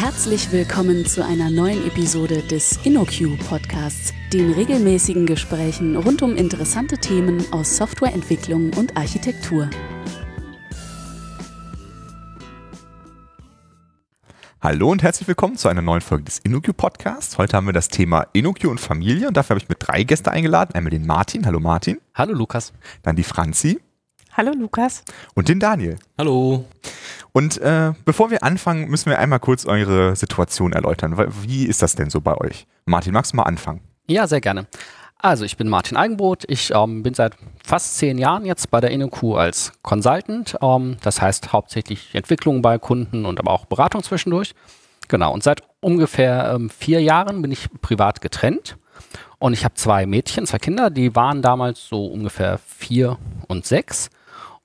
Herzlich willkommen zu einer neuen Episode des InnoQ Podcasts, den regelmäßigen Gesprächen rund um interessante Themen aus Softwareentwicklung und Architektur. Hallo und herzlich willkommen zu einer neuen Folge des InnoQ Podcasts. Heute haben wir das Thema InnoQ und Familie und dafür habe ich mit drei Gäste eingeladen. Einmal den Martin. Hallo Martin. Hallo Lukas. Dann die Franzi. Hallo Lukas. Und den Daniel. Hallo. Und äh, bevor wir anfangen, müssen wir einmal kurz eure Situation erläutern. Wie ist das denn so bei euch? Martin, magst du mal anfangen? Ja, sehr gerne. Also ich bin Martin Eigenbrot. Ich ähm, bin seit fast zehn Jahren jetzt bei der InnoQ als Consultant. Ähm, das heißt hauptsächlich Entwicklung bei Kunden und aber auch Beratung zwischendurch. Genau. Und seit ungefähr ähm, vier Jahren bin ich privat getrennt. Und ich habe zwei Mädchen, zwei Kinder, die waren damals so ungefähr vier und sechs.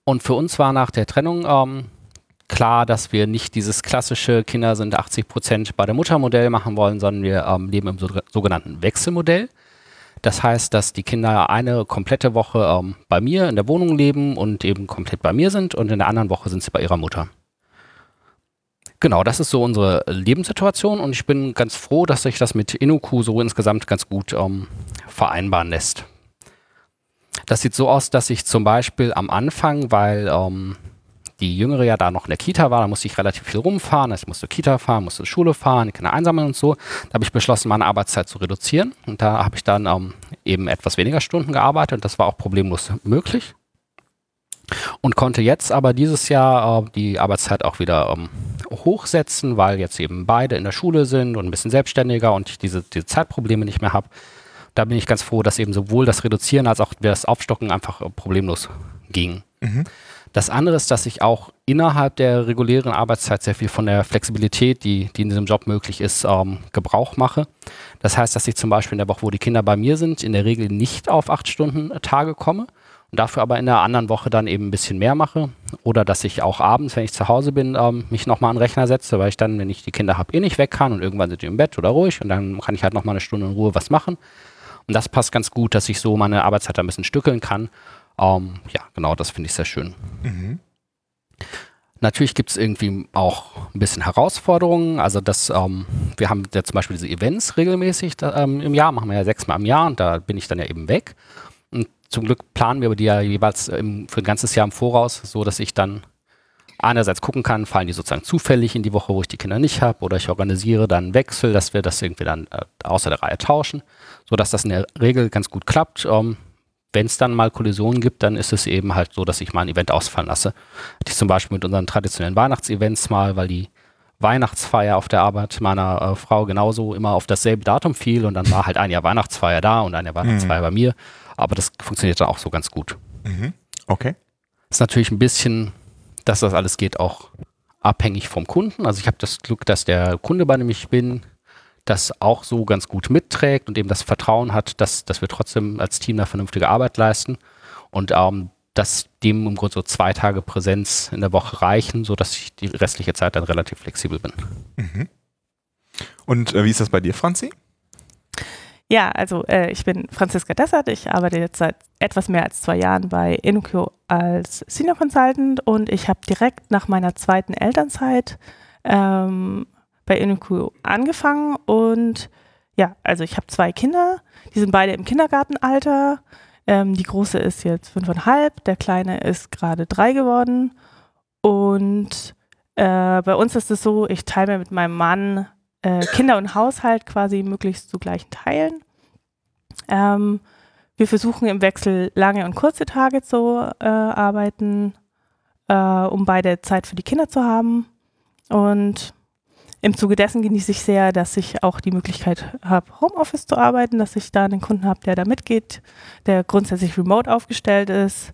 Und für uns war nach der Trennung ähm, klar, dass wir nicht dieses klassische Kinder sind 80 Prozent bei der Mutter Modell machen wollen, sondern wir ähm, leben im so, sogenannten Wechselmodell. Das heißt, dass die Kinder eine komplette Woche ähm, bei mir in der Wohnung leben und eben komplett bei mir sind und in der anderen Woche sind sie bei ihrer Mutter. Genau, das ist so unsere Lebenssituation und ich bin ganz froh, dass sich das mit Inuku so insgesamt ganz gut ähm, vereinbaren lässt. Das sieht so aus, dass ich zum Beispiel am Anfang, weil ähm, die Jüngere ja da noch in der Kita war, da musste ich relativ viel rumfahren. Also ich musste Kita fahren, musste Schule fahren, die Kinder einsammeln und so. Da habe ich beschlossen, meine Arbeitszeit zu reduzieren. Und da habe ich dann ähm, eben etwas weniger Stunden gearbeitet. Und das war auch problemlos möglich. Und konnte jetzt aber dieses Jahr äh, die Arbeitszeit auch wieder ähm, hochsetzen, weil jetzt eben beide in der Schule sind und ein bisschen selbstständiger und ich diese, diese Zeitprobleme nicht mehr habe. Da bin ich ganz froh, dass eben sowohl das Reduzieren als auch das Aufstocken einfach äh, problemlos ging. Mhm. Das andere ist, dass ich auch innerhalb der regulären Arbeitszeit sehr viel von der Flexibilität, die, die in diesem Job möglich ist, ähm, Gebrauch mache. Das heißt, dass ich zum Beispiel in der Woche, wo die Kinder bei mir sind, in der Regel nicht auf acht Stunden Tage komme und dafür aber in der anderen Woche dann eben ein bisschen mehr mache. Oder dass ich auch abends, wenn ich zu Hause bin, ähm, mich nochmal an den Rechner setze, weil ich dann, wenn ich die Kinder habe, eh nicht weg kann und irgendwann sind die im Bett oder ruhig und dann kann ich halt nochmal eine Stunde in Ruhe was machen. Und das passt ganz gut, dass ich so meine Arbeitszeit ein bisschen stückeln kann ähm, ja, genau, das finde ich sehr schön. Mhm. Natürlich gibt es irgendwie auch ein bisschen Herausforderungen. Also das, ähm, wir haben ja zum Beispiel diese Events regelmäßig da, ähm, im Jahr, machen wir ja sechsmal im Jahr und da bin ich dann ja eben weg. Und zum Glück planen wir die ja jeweils im, für ein ganzes Jahr im Voraus, so dass ich dann einerseits gucken kann, fallen die sozusagen zufällig in die Woche, wo ich die Kinder nicht habe, oder ich organisiere dann einen Wechsel, dass wir das irgendwie dann äh, außer der Reihe tauschen, sodass das in der Regel ganz gut klappt. Ähm, wenn es dann mal Kollisionen gibt, dann ist es eben halt so, dass ich mal ein Event ausfallen lasse. Hatte ich zum Beispiel mit unseren traditionellen Weihnachtsevents mal, weil die Weihnachtsfeier auf der Arbeit meiner äh, Frau genauso immer auf dasselbe Datum fiel und dann war halt ein Jahr Weihnachtsfeier da und ein Jahr Weihnachtsfeier mhm. bei mir. Aber das funktioniert dann auch so ganz gut. Mhm. Okay. Ist natürlich ein bisschen, dass das alles geht, auch abhängig vom Kunden. Also ich habe das Glück, dass der Kunde, bei dem ich bin, das auch so ganz gut mitträgt und eben das Vertrauen hat, dass, dass wir trotzdem als Team eine vernünftige Arbeit leisten und ähm, dass dem im Grunde so zwei Tage Präsenz in der Woche reichen, sodass ich die restliche Zeit dann relativ flexibel bin. Mhm. Und äh, wie ist das bei dir, Franzi? Ja, also äh, ich bin Franziska Dessert. Ich arbeite jetzt seit etwas mehr als zwei Jahren bei InnoQ als Senior Consultant und ich habe direkt nach meiner zweiten Elternzeit ähm, bei InnoQ angefangen und ja, also ich habe zwei Kinder, die sind beide im Kindergartenalter. Ähm, die große ist jetzt fünfeinhalb, der kleine ist gerade drei geworden. Und äh, bei uns ist es so, ich teile mir mit meinem Mann äh, Kinder und Haushalt quasi möglichst zu gleichen Teilen. Ähm, wir versuchen im Wechsel lange und kurze Tage zu äh, arbeiten, äh, um beide Zeit für die Kinder zu haben. Und im Zuge dessen genieße ich sehr, dass ich auch die Möglichkeit habe, Homeoffice zu arbeiten, dass ich da einen Kunden habe, der da mitgeht, der grundsätzlich remote aufgestellt ist.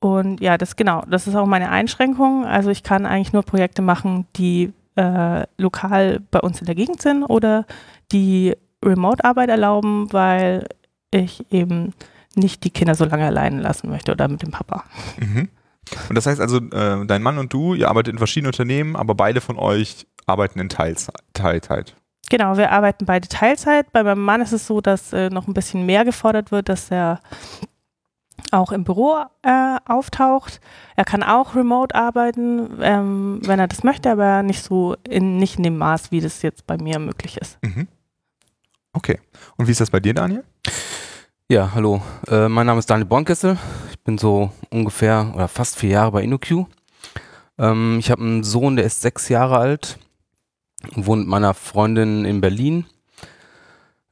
Und ja, das genau, das ist auch meine Einschränkung. Also ich kann eigentlich nur Projekte machen, die äh, lokal bei uns in der Gegend sind oder die Remote-Arbeit erlauben, weil ich eben nicht die Kinder so lange allein lassen möchte oder mit dem Papa. Mhm. Und das heißt also, äh, dein Mann und du, ihr arbeitet in verschiedenen Unternehmen, aber beide von euch arbeiten in Teilzeit. Teilzeit. Genau, wir arbeiten beide Teilzeit. Bei meinem Mann ist es so, dass äh, noch ein bisschen mehr gefordert wird, dass er auch im Büro äh, auftaucht. Er kann auch remote arbeiten, ähm, wenn er das möchte, aber nicht so in, nicht in dem Maß, wie das jetzt bei mir möglich ist. Mhm. Okay. Und wie ist das bei dir, Daniel? Ja, hallo. Äh, mein Name ist Daniel Bornkessel. Ich bin so ungefähr oder fast vier Jahre bei InnoQ. Ähm, ich habe einen Sohn, der ist sechs Jahre alt, wohnt mit meiner Freundin in Berlin.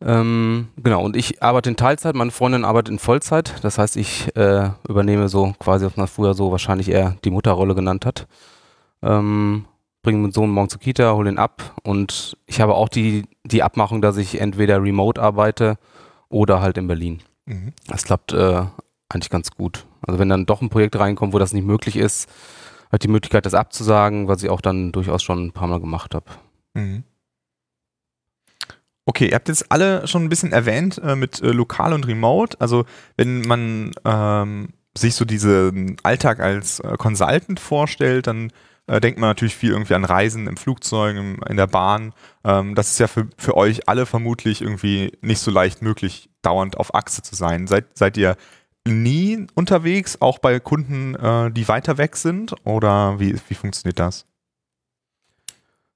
Ähm, genau, und ich arbeite in Teilzeit, meine Freundin arbeitet in Vollzeit. Das heißt, ich äh, übernehme so quasi, was man früher so wahrscheinlich eher die Mutterrolle genannt hat. Ähm, bringe meinen Sohn morgen zur Kita, hole ihn ab und ich habe auch die, die Abmachung, dass ich entweder remote arbeite oder halt in Berlin. Mhm. Das klappt äh, eigentlich ganz gut. Also wenn dann doch ein Projekt reinkommt, wo das nicht möglich ist, hat die Möglichkeit, das abzusagen, was ich auch dann durchaus schon ein paar Mal gemacht habe. Mhm. Okay, ihr habt jetzt alle schon ein bisschen erwähnt äh, mit äh, lokal und remote. Also wenn man ähm, sich so diesen Alltag als äh, Consultant vorstellt, dann äh, denkt man natürlich viel irgendwie an Reisen im Flugzeug, im, in der Bahn. Ähm, das ist ja für, für euch alle vermutlich irgendwie nicht so leicht möglich, dauernd auf Achse zu sein. Seid, seid ihr nie unterwegs, auch bei Kunden, äh, die weiter weg sind? Oder wie, wie funktioniert das?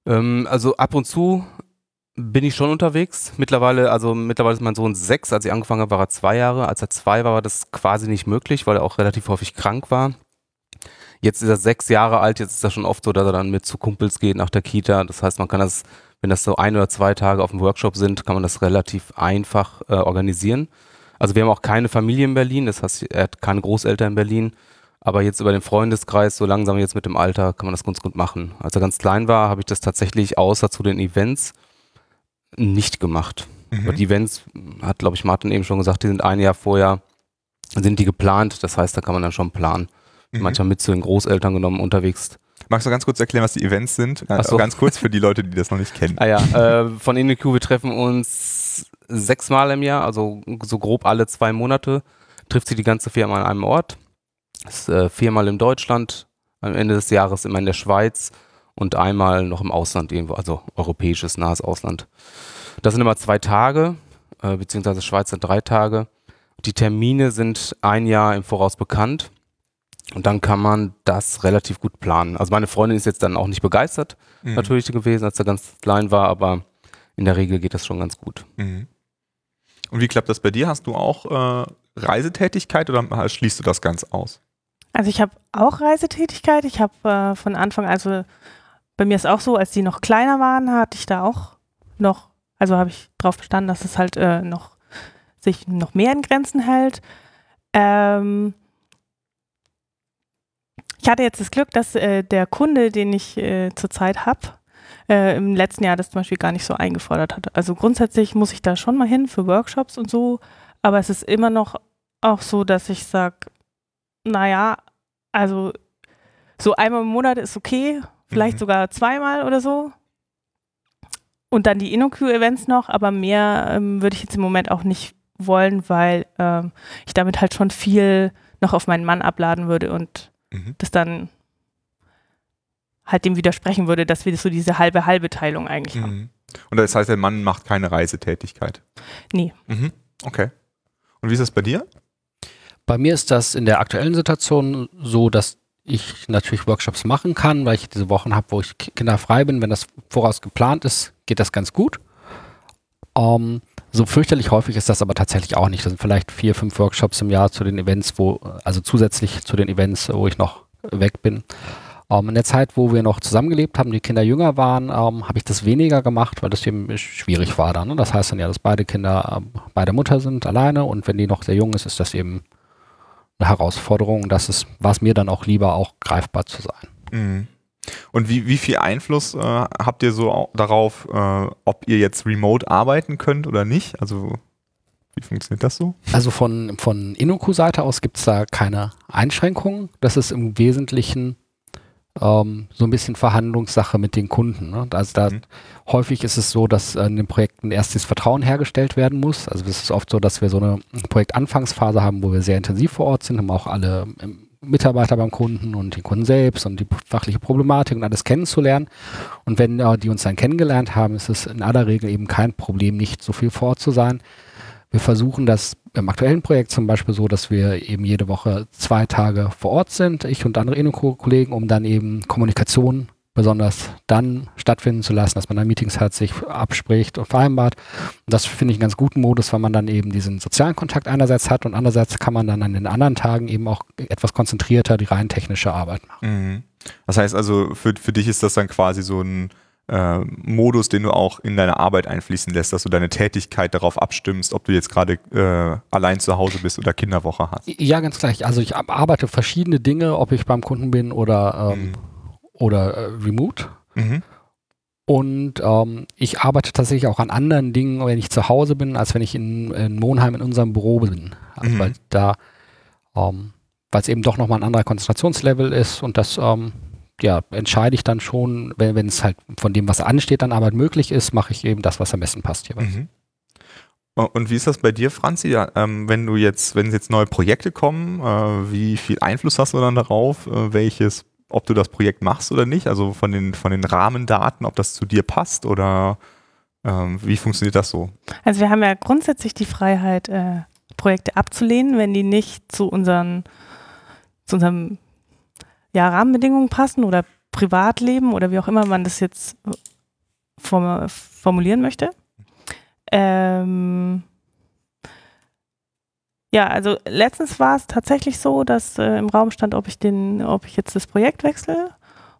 Ähm, also ab und zu bin ich schon unterwegs. Mittlerweile, also mittlerweile ist mein Sohn sechs. Als ich angefangen habe, war er zwei Jahre. Als er zwei war, war das quasi nicht möglich, weil er auch relativ häufig krank war. Jetzt ist er sechs Jahre alt. Jetzt ist das schon oft so, dass er dann mit zu Kumpels geht nach der Kita. Das heißt, man kann das, wenn das so ein oder zwei Tage auf dem Workshop sind, kann man das relativ einfach äh, organisieren. Also wir haben auch keine Familie in Berlin. Das heißt, er hat keine Großeltern in Berlin. Aber jetzt über den Freundeskreis, so langsam jetzt mit dem Alter, kann man das ganz gut machen. Als er ganz klein war, habe ich das tatsächlich außer zu den Events nicht gemacht. Mhm. Aber die Events, hat glaube ich Martin eben schon gesagt, die sind ein Jahr vorher, sind die geplant. Das heißt, da kann man dann schon planen. Mhm. Manchmal mit zu den Großeltern genommen unterwegs. Magst du ganz kurz erklären, was die Events sind? Ach so. Ganz kurz für die Leute, die das noch nicht kennen. Ah ja, äh, von InnoQ, wir treffen uns sechsmal im Jahr, also so grob alle zwei Monate, trifft sich die ganze Firma an einem Ort. Ist äh, viermal in Deutschland, am Ende des Jahres immer in der Schweiz und einmal noch im Ausland irgendwo, also europäisches, nahes Ausland. Das sind immer zwei Tage, äh, beziehungsweise Schweiz sind drei Tage. Die Termine sind ein Jahr im Voraus bekannt und dann kann man das relativ gut planen. Also meine Freundin ist jetzt dann auch nicht begeistert Mhm. natürlich gewesen, als er ganz klein war, aber in der Regel geht das schon ganz gut. Mhm. Und wie klappt das bei dir? Hast du auch äh, Reisetätigkeit oder schließt du das ganz aus? Also ich habe auch Reisetätigkeit. Ich habe äh, von Anfang, also bei mir ist auch so, als die noch kleiner waren, hatte ich da auch noch, also habe ich darauf bestanden, dass es halt äh, noch sich noch mehr in Grenzen hält. Ähm, ich hatte jetzt das Glück, dass äh, der Kunde, den ich äh, zurzeit habe, äh, im letzten Jahr das zum Beispiel gar nicht so eingefordert hat. Also grundsätzlich muss ich da schon mal hin für Workshops und so, aber es ist immer noch auch so, dass ich sage, naja, also so einmal im Monat ist okay, vielleicht Mhm. sogar zweimal oder so. Und dann die InnoQ-Events noch, aber mehr ähm, würde ich jetzt im Moment auch nicht wollen, weil ähm, ich damit halt schon viel noch auf meinen Mann abladen würde und Mhm. das dann halt dem widersprechen würde, dass wir so diese halbe halbe Teilung eigentlich haben. Mhm. Und das heißt, der Mann macht keine Reisetätigkeit? Nee. Mhm. Okay. Und wie ist das bei dir? Bei mir ist das in der aktuellen Situation so, dass ich natürlich Workshops machen kann, weil ich diese Wochen habe, wo ich ki- kinderfrei bin. Wenn das voraus geplant ist, geht das ganz gut. Ähm, so fürchterlich häufig ist das aber tatsächlich auch nicht. Das sind vielleicht vier, fünf Workshops im Jahr zu den Events, wo, also zusätzlich zu den Events, wo ich noch weg bin. Ähm, in der Zeit, wo wir noch zusammengelebt haben, die Kinder jünger waren, ähm, habe ich das weniger gemacht, weil das eben schwierig war dann. Ne? Das heißt dann ja, dass beide Kinder ähm, bei der Mutter sind, alleine und wenn die noch sehr jung ist, ist das eben eine Herausforderung. Das ist, war es mir dann auch lieber, auch greifbar zu sein. Mhm. Und wie, wie viel Einfluss äh, habt ihr so au- darauf, äh, ob ihr jetzt remote arbeiten könnt oder nicht? Also wie funktioniert das so? Also von, von Inoku-Seite aus gibt es da keine Einschränkungen. Das ist im Wesentlichen ähm, so ein bisschen Verhandlungssache mit den Kunden. Ne? Also da Mhm. häufig ist es so, dass in den Projekten erst das Vertrauen hergestellt werden muss. Also es ist oft so, dass wir so eine Projektanfangsphase haben, wo wir sehr intensiv vor Ort sind, haben auch alle ähm, Mitarbeiter beim Kunden und den Kunden selbst und die fachliche Problematik und alles kennenzulernen. Und wenn äh, die uns dann kennengelernt haben, ist es in aller Regel eben kein Problem, nicht so viel vor Ort zu sein. Wir versuchen das im aktuellen Projekt zum Beispiel so, dass wir eben jede Woche zwei Tage vor Ort sind, ich und andere Innoco-Kollegen, um dann eben Kommunikation besonders dann stattfinden zu lassen, dass man dann Meetings hat, sich abspricht und vereinbart. Und das finde ich einen ganz guten Modus, weil man dann eben diesen sozialen Kontakt einerseits hat und andererseits kann man dann an den anderen Tagen eben auch etwas konzentrierter die rein technische Arbeit machen. Mhm. Das heißt also, für, für dich ist das dann quasi so ein äh, Modus, den du auch in deine Arbeit einfließen lässt, dass du deine Tätigkeit darauf abstimmst, ob du jetzt gerade äh, allein zu Hause bist oder Kinderwoche hast. Ja, ganz gleich. Also ich arbeite verschiedene Dinge, ob ich beim Kunden bin oder, ähm, mhm. oder äh, remote. Mhm. Und ähm, ich arbeite tatsächlich auch an anderen Dingen, wenn ich zu Hause bin, als wenn ich in, in Monheim in unserem Büro bin. Also mhm. weil da, ähm, weil es eben doch nochmal ein anderer Konzentrationslevel ist und das ähm, ja, entscheide ich dann schon, wenn es halt von dem, was ansteht, an Arbeit möglich ist, mache ich eben das, was am besten passt jeweils. Mhm. Und wie ist das bei dir, Franzi? Ja, ähm, wenn du jetzt, wenn jetzt neue Projekte kommen, äh, wie viel Einfluss hast du dann darauf, äh, welches, ob du das Projekt machst oder nicht? Also von den, von den Rahmendaten, ob das zu dir passt oder ähm, wie funktioniert das so? Also wir haben ja grundsätzlich die Freiheit, äh, Projekte abzulehnen, wenn die nicht zu unseren, zu unserem ja, Rahmenbedingungen passen oder Privatleben oder wie auch immer man das jetzt formulieren möchte. Ähm ja, also letztens war es tatsächlich so, dass äh, im Raum stand, ob ich den, ob ich jetzt das Projekt wechsle.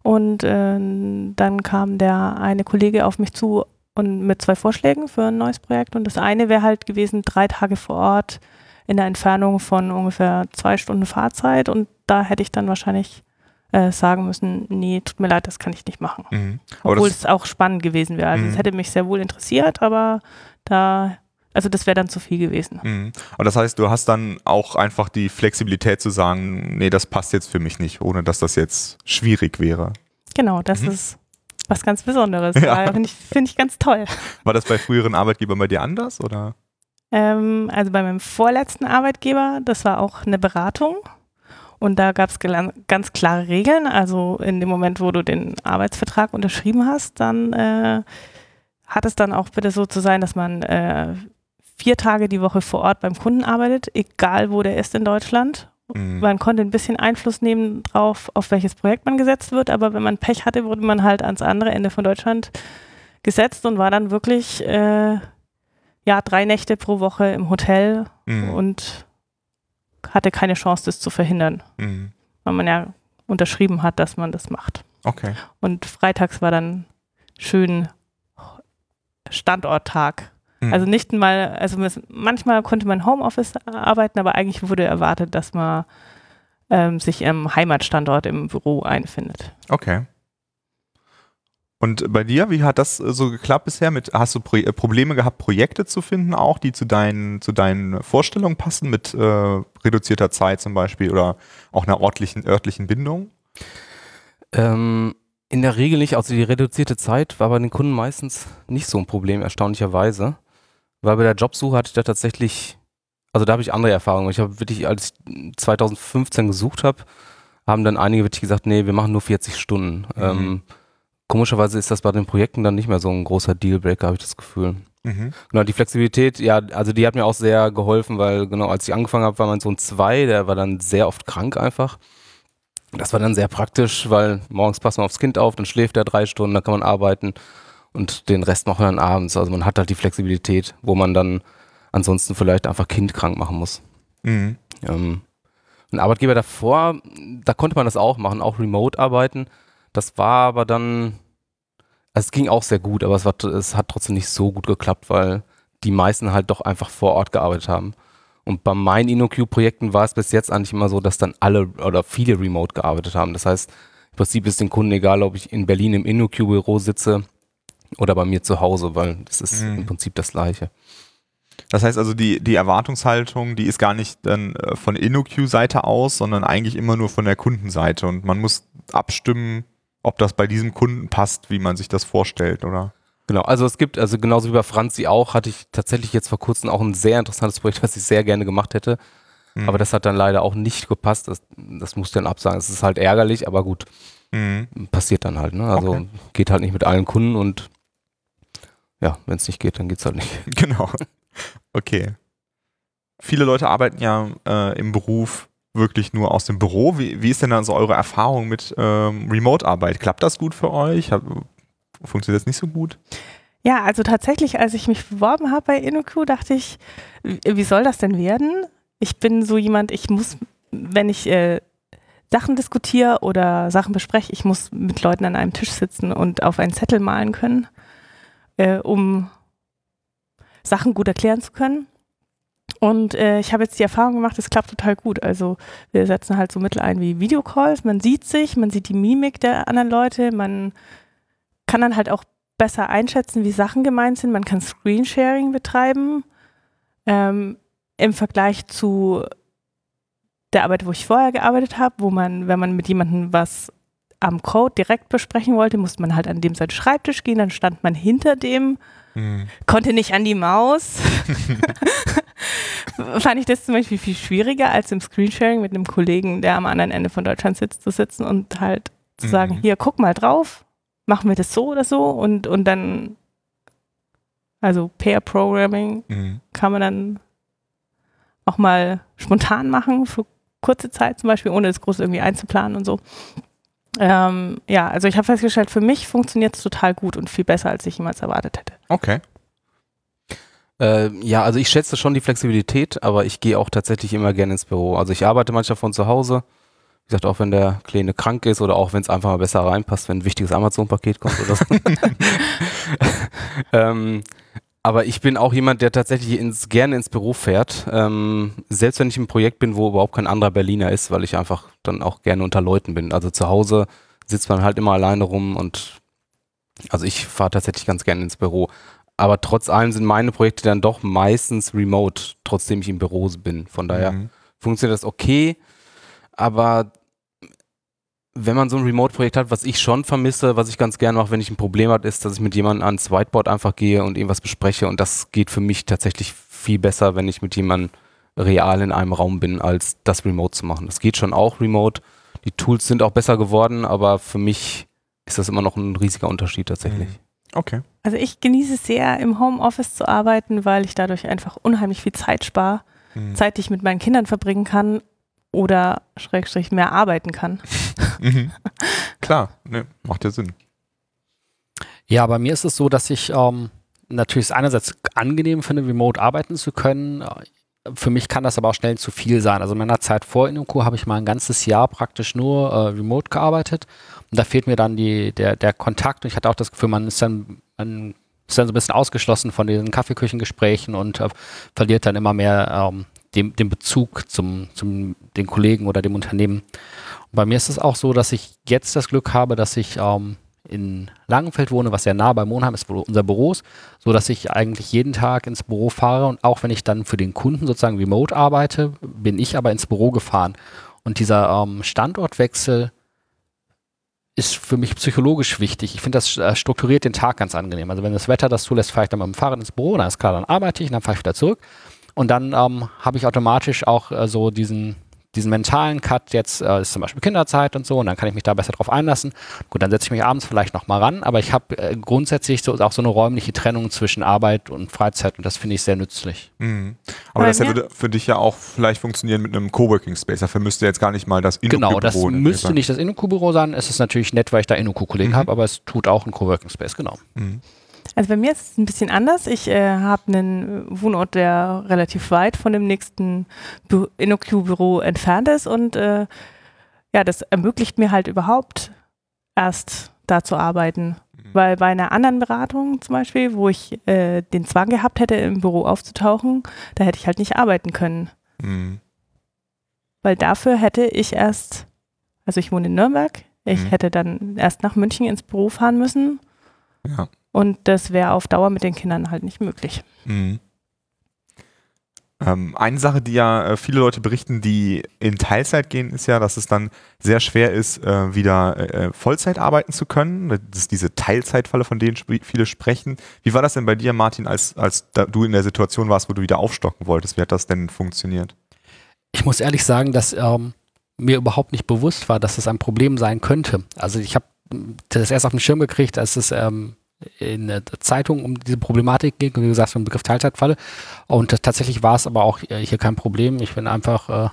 Und äh, dann kam der eine Kollege auf mich zu und mit zwei Vorschlägen für ein neues Projekt. Und das eine wäre halt gewesen, drei Tage vor Ort in der Entfernung von ungefähr zwei Stunden Fahrzeit. Und da hätte ich dann wahrscheinlich äh, sagen müssen, nee, tut mir leid, das kann ich nicht machen. Mhm. Obwohl es auch spannend gewesen wäre. Also es mhm. hätte mich sehr wohl interessiert, aber da, also das wäre dann zu viel gewesen. Mhm. Und das heißt, du hast dann auch einfach die Flexibilität zu sagen, nee, das passt jetzt für mich nicht, ohne dass das jetzt schwierig wäre. Genau, das mhm. ist was ganz Besonderes. Ja. Finde ich, find ich ganz toll. War das bei früheren Arbeitgebern bei dir anders oder? Ähm, also bei meinem vorletzten Arbeitgeber, das war auch eine Beratung. Und da gab es ganz klare Regeln. Also in dem Moment, wo du den Arbeitsvertrag unterschrieben hast, dann äh, hat es dann auch bitte so zu sein, dass man äh, vier Tage die Woche vor Ort beim Kunden arbeitet, egal wo der ist in Deutschland. Mhm. Man konnte ein bisschen Einfluss nehmen drauf, auf welches Projekt man gesetzt wird, aber wenn man Pech hatte, wurde man halt ans andere Ende von Deutschland gesetzt und war dann wirklich äh, ja drei Nächte pro Woche im Hotel mhm. und hatte keine Chance, das zu verhindern, mhm. weil man ja unterschrieben hat, dass man das macht. Okay. Und freitags war dann schön Standorttag. Mhm. Also nicht mal, also manchmal konnte man Homeoffice arbeiten, aber eigentlich wurde erwartet, dass man ähm, sich im Heimatstandort im Büro einfindet. Okay. Und bei dir, wie hat das äh, so geklappt bisher? Mit, hast du Pro äh, Probleme gehabt, Projekte zu finden, auch die zu deinen, zu deinen Vorstellungen passen, mit äh, reduzierter Zeit zum Beispiel oder auch einer örtlichen, örtlichen Bindung? Ähm, in der Regel nicht. Also die reduzierte Zeit war bei den Kunden meistens nicht so ein Problem, erstaunlicherweise. Weil bei der Jobsuche hatte ich da tatsächlich, also da habe ich andere Erfahrungen. Ich habe wirklich, als ich 2015 gesucht habe, haben dann einige wirklich gesagt, nee, wir machen nur 40 Stunden. Mhm. Ähm, Komischerweise ist das bei den Projekten dann nicht mehr so ein großer Dealbreaker, habe ich das Gefühl. Mhm. Genau, die Flexibilität, ja, also die hat mir auch sehr geholfen, weil genau, als ich angefangen habe, war mein Sohn zwei, der war dann sehr oft krank einfach. Das war dann sehr praktisch, weil morgens passt man aufs Kind auf, dann schläft er drei Stunden, dann kann man arbeiten und den Rest machen wir dann abends. Also man hat halt die Flexibilität, wo man dann ansonsten vielleicht einfach Kind krank machen muss. Mhm. Ähm, ein Arbeitgeber davor, da konnte man das auch machen, auch remote arbeiten. Das war aber dann, also es ging auch sehr gut, aber es, war, es hat trotzdem nicht so gut geklappt, weil die meisten halt doch einfach vor Ort gearbeitet haben. Und bei meinen InnoQ-Projekten war es bis jetzt eigentlich immer so, dass dann alle oder viele remote gearbeitet haben. Das heißt, im Prinzip ist den Kunden egal, ob ich in Berlin im InnoQ-Büro sitze oder bei mir zu Hause, weil das ist mhm. im Prinzip das Gleiche. Das heißt also, die, die Erwartungshaltung, die ist gar nicht dann äh, von InnoQ-Seite aus, sondern eigentlich immer nur von der Kundenseite. Und man muss abstimmen, ob das bei diesem Kunden passt, wie man sich das vorstellt, oder? Genau, also es gibt, also genauso wie bei Franzi auch, hatte ich tatsächlich jetzt vor kurzem auch ein sehr interessantes Projekt, was ich sehr gerne gemacht hätte. Mhm. Aber das hat dann leider auch nicht gepasst. Das, das muss ich dann absagen. Es ist halt ärgerlich, aber gut. Mhm. Passiert dann halt, ne? Also okay. geht halt nicht mit allen Kunden und ja, wenn es nicht geht, dann geht es halt nicht. Genau. Okay. viele Leute arbeiten ja äh, im Beruf wirklich nur aus dem Büro. Wie, wie ist denn also eure Erfahrung mit ähm, Remote-Arbeit? Klappt das gut für euch? Hab, funktioniert das nicht so gut? Ja, also tatsächlich, als ich mich beworben habe bei InnoQ, dachte ich, wie soll das denn werden? Ich bin so jemand, ich muss, wenn ich äh, Sachen diskutiere oder Sachen bespreche, ich muss mit Leuten an einem Tisch sitzen und auf einen Zettel malen können, äh, um Sachen gut erklären zu können. Und äh, ich habe jetzt die Erfahrung gemacht, es klappt total gut. Also wir setzen halt so Mittel ein wie Videocalls, man sieht sich, man sieht die Mimik der anderen Leute, man kann dann halt auch besser einschätzen, wie Sachen gemeint sind, man kann Screensharing betreiben. Ähm, Im Vergleich zu der Arbeit, wo ich vorher gearbeitet habe, wo man, wenn man mit jemandem was am Code direkt besprechen wollte, musste man halt an dem seinen Schreibtisch gehen, dann stand man hinter dem, mhm. konnte nicht an die Maus. Fand ich das zum Beispiel viel schwieriger, als im Screensharing mit einem Kollegen, der am anderen Ende von Deutschland sitzt, zu sitzen und halt zu sagen, mhm. hier, guck mal drauf, machen wir das so oder so und, und dann, also Pair Programming mhm. kann man dann auch mal spontan machen für kurze Zeit zum Beispiel, ohne das groß irgendwie einzuplanen und so. Ähm, ja, also ich habe festgestellt, für mich funktioniert es total gut und viel besser, als ich jemals erwartet hätte. Okay. Äh, ja, also ich schätze schon die Flexibilität, aber ich gehe auch tatsächlich immer gerne ins Büro. Also ich arbeite manchmal von zu Hause. Wie gesagt, auch wenn der Kleine krank ist oder auch wenn es einfach mal besser reinpasst, wenn ein wichtiges Amazon-Paket kommt oder so. ähm, aber ich bin auch jemand, der tatsächlich ins, gerne ins Büro fährt. Ähm, selbst wenn ich im Projekt bin, wo überhaupt kein anderer Berliner ist, weil ich einfach dann auch gerne unter Leuten bin. Also zu Hause sitzt man halt immer alleine rum und also ich fahre tatsächlich ganz gerne ins Büro. Aber trotz allem sind meine Projekte dann doch meistens remote, trotzdem ich im Büro bin. Von daher mhm. funktioniert das okay. Aber wenn man so ein Remote-Projekt hat, was ich schon vermisse, was ich ganz gerne mache, wenn ich ein Problem habe, ist, dass ich mit jemandem ans Whiteboard einfach gehe und irgendwas bespreche. Und das geht für mich tatsächlich viel besser, wenn ich mit jemandem real in einem Raum bin, als das Remote zu machen. Das geht schon auch remote. Die Tools sind auch besser geworden, aber für mich ist das immer noch ein riesiger Unterschied tatsächlich. Mhm. Okay. Also ich genieße es sehr, im Homeoffice zu arbeiten, weil ich dadurch einfach unheimlich viel Zeit spare. Mhm. Zeit, die ich mit meinen Kindern verbringen kann oder Schrägstrich mehr arbeiten kann. mhm. Klar, ne, macht ja Sinn. Ja, bei mir ist es so, dass ich ähm, natürlich einerseits angenehm finde, remote arbeiten zu können. Für mich kann das aber auch schnell zu viel sein. Also in meiner Zeit vor InnoQ habe ich mal ein ganzes Jahr praktisch nur äh, remote gearbeitet. Und da fehlt mir dann die, der, der Kontakt. Und ich hatte auch das Gefühl, man ist dann, man ist dann so ein bisschen ausgeschlossen von diesen Kaffeeküchengesprächen und äh, verliert dann immer mehr ähm, den, den Bezug zum, zum den Kollegen oder dem Unternehmen. Und bei mir ist es auch so, dass ich jetzt das Glück habe, dass ich ähm, in Langenfeld wohne, was sehr nah bei Monheim ist, wo unser Büro ist, so dass ich eigentlich jeden Tag ins Büro fahre und auch wenn ich dann für den Kunden sozusagen remote arbeite, bin ich aber ins Büro gefahren. Und dieser ähm, Standortwechsel ist für mich psychologisch wichtig. Ich finde, das äh, strukturiert den Tag ganz angenehm. Also wenn das Wetter das zulässt, fahre ich dann mit dem Fahrrad ins Büro, dann ist klar, dann arbeite ich und dann fahre ich wieder zurück. Und dann ähm, habe ich automatisch auch äh, so diesen, diesen mentalen Cut, jetzt äh, ist zum Beispiel Kinderzeit und so, und dann kann ich mich da besser drauf einlassen. Gut, dann setze ich mich abends vielleicht nochmal ran, aber ich habe äh, grundsätzlich so, auch so eine räumliche Trennung zwischen Arbeit und Freizeit und das finde ich sehr nützlich. Mhm. Aber Bei das würde für dich ja auch vielleicht funktionieren mit einem Coworking Space. Dafür müsste jetzt gar nicht mal das InnoQ-Büro Genau, das müsste nicht das InnoQ-Büro sein. Es ist natürlich nett, weil ich da InnoQ-Kollegen mhm. habe, aber es tut auch ein Coworking Space, genau. Mhm. Also bei mir ist es ein bisschen anders. Ich äh, habe einen Wohnort, der relativ weit von dem nächsten InnoQ-Büro entfernt ist und äh, ja, das ermöglicht mir halt überhaupt erst da zu arbeiten. Mhm. Weil bei einer anderen Beratung zum Beispiel, wo ich äh, den Zwang gehabt hätte, im Büro aufzutauchen, da hätte ich halt nicht arbeiten können. Mhm. Weil dafür hätte ich erst, also ich wohne in Nürnberg, ich mhm. hätte dann erst nach München ins Büro fahren müssen. Ja. Und das wäre auf Dauer mit den Kindern halt nicht möglich. Mhm. Ähm, eine Sache, die ja äh, viele Leute berichten, die in Teilzeit gehen, ist ja, dass es dann sehr schwer ist, äh, wieder äh, Vollzeit arbeiten zu können. Das ist diese Teilzeitfalle, von denen sp viele sprechen. Wie war das denn bei dir, Martin, als, als du in der Situation warst, wo du wieder aufstocken wolltest? Wie hat das denn funktioniert? Ich muss ehrlich sagen, dass ähm, mir überhaupt nicht bewusst war, dass es das ein Problem sein könnte. Also ich habe das erst auf den Schirm gekriegt, als es ähm, in der Zeitung um diese Problematik ging, wie gesagt, den Begriff Teilzeitfalle. Und tatsächlich war es aber auch äh, hier kein Problem. Ich bin einfach äh,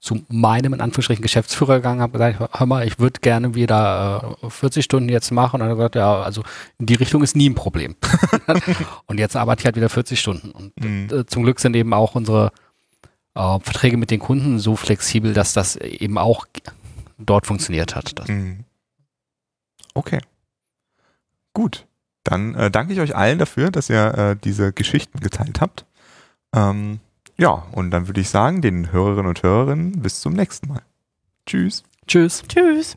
zu meinem, in Anführungsstrichen, Geschäftsführer gegangen, habe gesagt, hör mal, ich würde gerne wieder äh, 40 Stunden jetzt machen. Und er hat gesagt, ja, also in die Richtung ist nie ein Problem. und jetzt arbeite ich halt wieder 40 Stunden. Und Mhm. äh, zum Glück sind eben auch unsere äh, Verträge mit den Kunden so flexibel, dass das eben auch dort funktioniert hat. Mhm. Okay. Gut. Dann äh, danke ich euch allen dafür, dass ihr äh, diese Geschichten geteilt habt. Ähm, ja, und dann würde ich sagen, den Hörerinnen und Hörerinnen bis zum nächsten Mal. Tschüss. Tschüss. Tschüss.